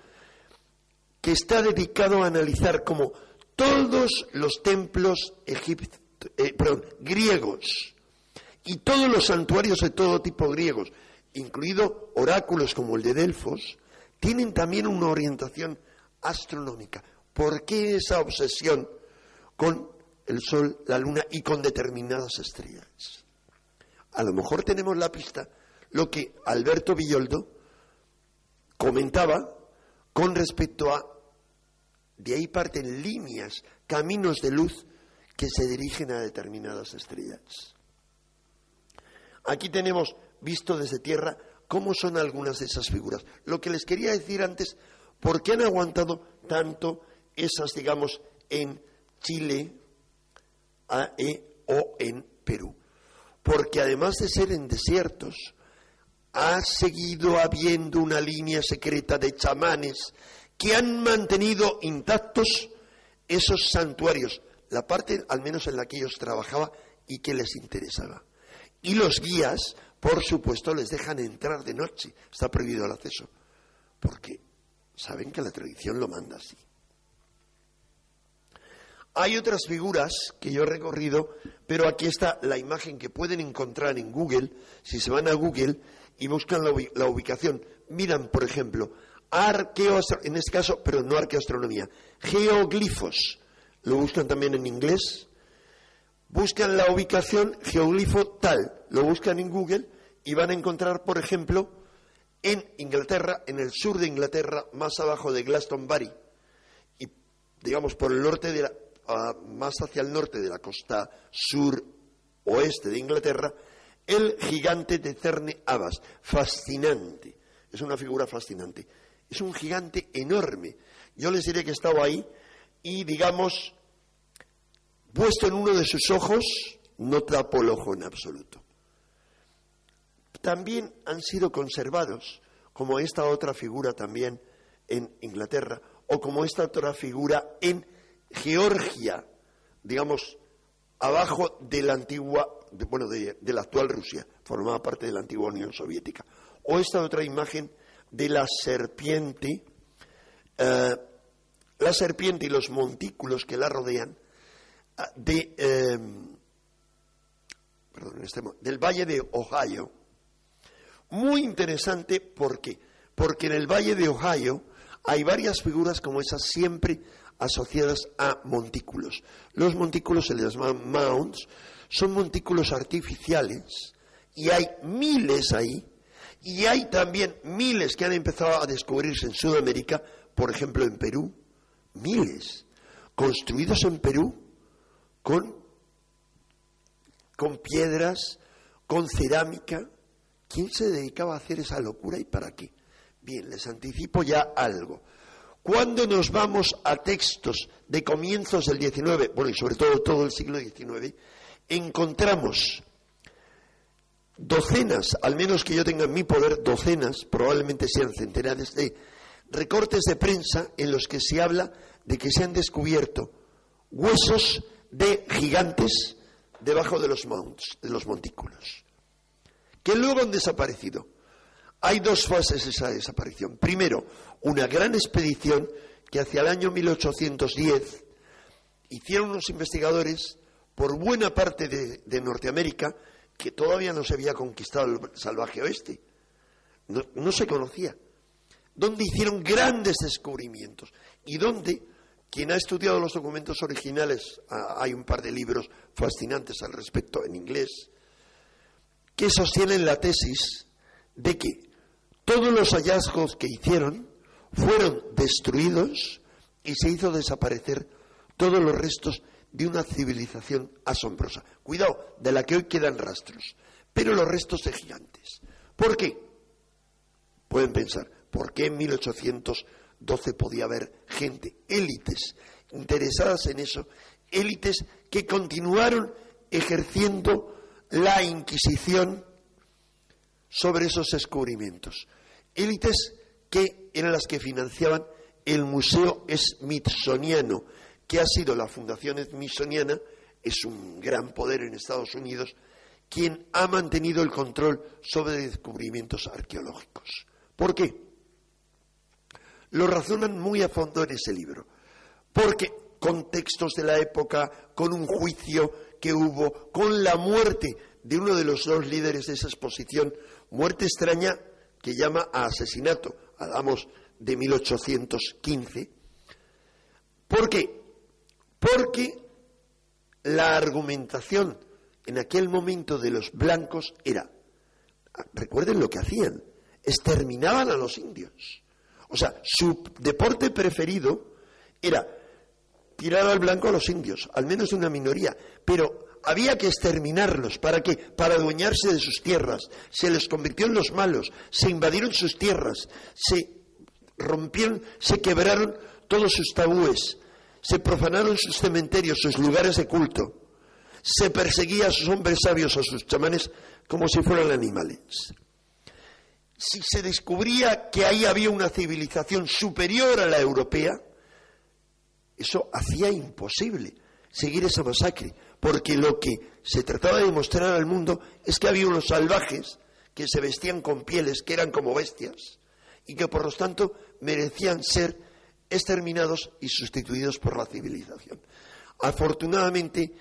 que está dedicado a analizar cómo todos los templos eh, griegos y todos los santuarios de todo tipo griegos, incluido oráculos como el de Delfos, tienen también una orientación astronómica. ¿Por qué esa obsesión con el Sol, la Luna y con determinadas estrellas? A lo mejor tenemos la pista, lo que Alberto Villoldo comentaba con respecto a, de ahí parten líneas, caminos de luz que se dirigen a determinadas estrellas. Aquí tenemos visto desde tierra cómo son algunas de esas figuras. Lo que les quería decir antes, ¿por qué han aguantado tanto esas, digamos, en Chile e, o en Perú? Porque además de ser en desiertos, ha seguido habiendo una línea secreta de chamanes que han mantenido intactos esos santuarios, la parte al menos en la que ellos trabajaban y que les interesaba. Y los guías, por supuesto, les dejan entrar de noche. Está prohibido el acceso. Porque saben que la tradición lo manda así. Hay otras figuras que yo he recorrido, pero aquí está la imagen que pueden encontrar en Google. Si se van a Google y buscan la, ubicación, miran, por ejemplo, en este caso, pero no arqueoastronomía, geoglifos. Lo buscan también en inglés, buscan la ubicación geoglifo tal, lo buscan en Google y van a encontrar, por ejemplo, en Inglaterra, en el sur de Inglaterra, más abajo de Glastonbury, y digamos por el norte de la, más hacia el norte de la costa sur oeste de Inglaterra, el gigante de Cerne Abbas, fascinante, es una figura fascinante, es un gigante enorme. Yo les diré que he estado ahí y digamos puesto en uno de sus ojos, no tapó el ojo en absoluto. También han sido conservados, como esta otra figura también en Inglaterra, o como esta otra figura en Georgia, digamos, abajo de la antigua, bueno, de, la actual Rusia, formaba parte de la antigua Unión Soviética. O esta otra imagen de la serpiente, eh, la serpiente y los montículos que la rodean, ah, de, eh, este del Valle de Ohio. Muy interesante, ¿por qué? Porque en el Valle de Ohio hay varias figuras como esas siempre asociadas a montículos. Los montículos se les llaman mounds, son montículos artificiales y hay miles ahí y hay también miles que han empezado a descubrirse en Sudamérica, por ejemplo en Perú, miles, construidos en Perú con, con piedras, con cerámica. ¿Quién se dedicaba a hacer esa locura y para qué? Bien, les anticipo ya algo. Cuando nos vamos a textos de comienzos del XIX, bueno, y sobre todo todo el siglo XIX, encontramos docenas, al menos que yo tenga en mi poder, docenas, probablemente sean centenares de recortes de prensa en los que se habla de que se han descubierto huesos de gigantes debajo de los montículos, que luego han desaparecido. Hay dos fases de esa desaparición. Primero, una gran expedición que hacia el año 1810 hicieron unos investigadores por buena parte de, Norteamérica que todavía no se había conquistado el salvaje oeste. No, no se conocía. Donde hicieron grandes descubrimientos y donde quien ha estudiado los documentos originales, hay un par de libros fascinantes al respecto en inglés, que sostienen la tesis de que todos los hallazgos que hicieron fueron destruidos y se hizo desaparecer todos los restos de una civilización asombrosa. Cuidado, de la que hoy quedan rastros, pero los restos de gigantes. ¿Por qué? Pueden pensar, ¿por qué en 1812 podía haber gente, élites, interesadas en eso, élites que continuaron ejerciendo la Inquisición sobre esos descubrimientos. Élites que eran las que financiaban el Museo Smithsoniano, que ha sido la Fundación Smithsoniana, es un gran poder en Estados Unidos, quien ha mantenido el control sobre descubrimientos arqueológicos. ¿Por qué? Lo razonan muy a fondo en ese libro. Porque con textos de la época, con un juicio que hubo, con la muerte de uno de los dos líderes de esa exposición, muerte extraña que llama a asesinato, hablamos de 1815. ¿Por qué? Porque la argumentación en aquel momento de los blancos era, recuerden lo que hacían, exterminaban a los indios. O sea, su deporte preferido era tirar al blanco a los indios, al menos una minoría, pero había que exterminarlos. ¿Para qué? Para adueñarse de sus tierras. Se les convirtió en los malos, se invadieron sus tierras, se rompieron, se quebraron todos sus tabúes, se profanaron sus cementerios, sus lugares de culto. Se perseguía a sus hombres sabios, a sus chamanes, como si fueran animales. Si se descubría que ahí había una civilización superior a la europea, eso hacía imposible seguir esa masacre, porque lo que se trataba de mostrar al mundo es que había unos salvajes que se vestían con pieles, que eran como bestias, y que por lo tanto merecían ser exterminados y sustituidos por la civilización. Afortunadamente,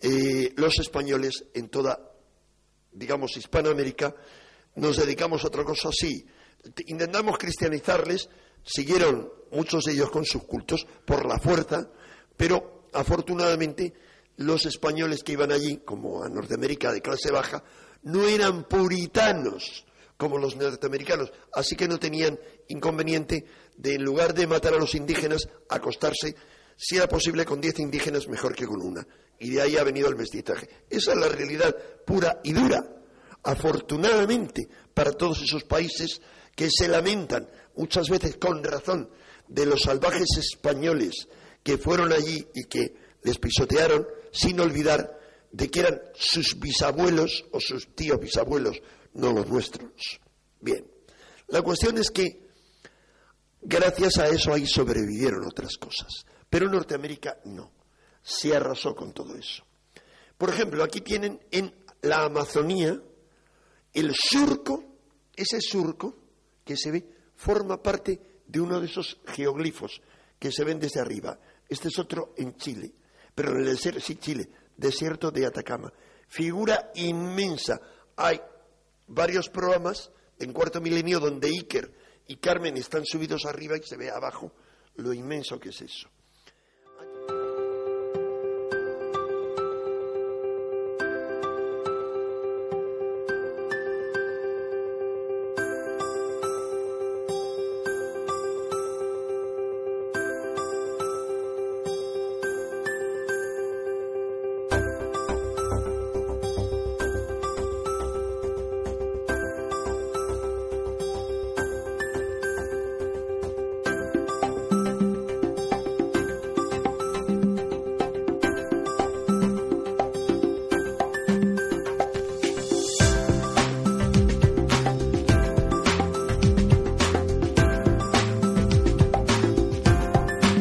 eh, los españoles en toda, digamos, Hispanoamérica, nos dedicamos a otra cosa así. Intentamos cristianizarles, siguieron muchos de ellos con sus cultos por la fuerza, pero afortunadamente los españoles que iban allí, como a Norteamérica de clase baja, no eran puritanos como los norteamericanos, así que no tenían inconveniente de, en lugar de matar a los indígenas, acostarse, si era posible, con diez indígenas mejor que con una. Y de ahí ha venido el mestizaje. Esa es la realidad pura y dura. Afortunadamente, para todos esos países que se lamentan, muchas veces con razón, de los salvajes españoles que fueron allí y que les pisotearon, sin olvidar de que eran sus bisabuelos o sus tíos bisabuelos, no los nuestros. Bien, la cuestión es que gracias a eso ahí sobrevivieron otras cosas, pero Norteamérica no, se arrasó con todo eso. Por ejemplo, aquí tienen en la Amazonía el surco, ese surco que se ve forma parte de uno de esos geoglifos que se ven desde arriba. Este es otro en Chile, pero en el desierto, sí, Chile, desierto de Atacama. Figura inmensa. Hay varios programas en cuarto milenio donde Iker y Carmen están subidos arriba y se ve abajo lo inmenso que es eso.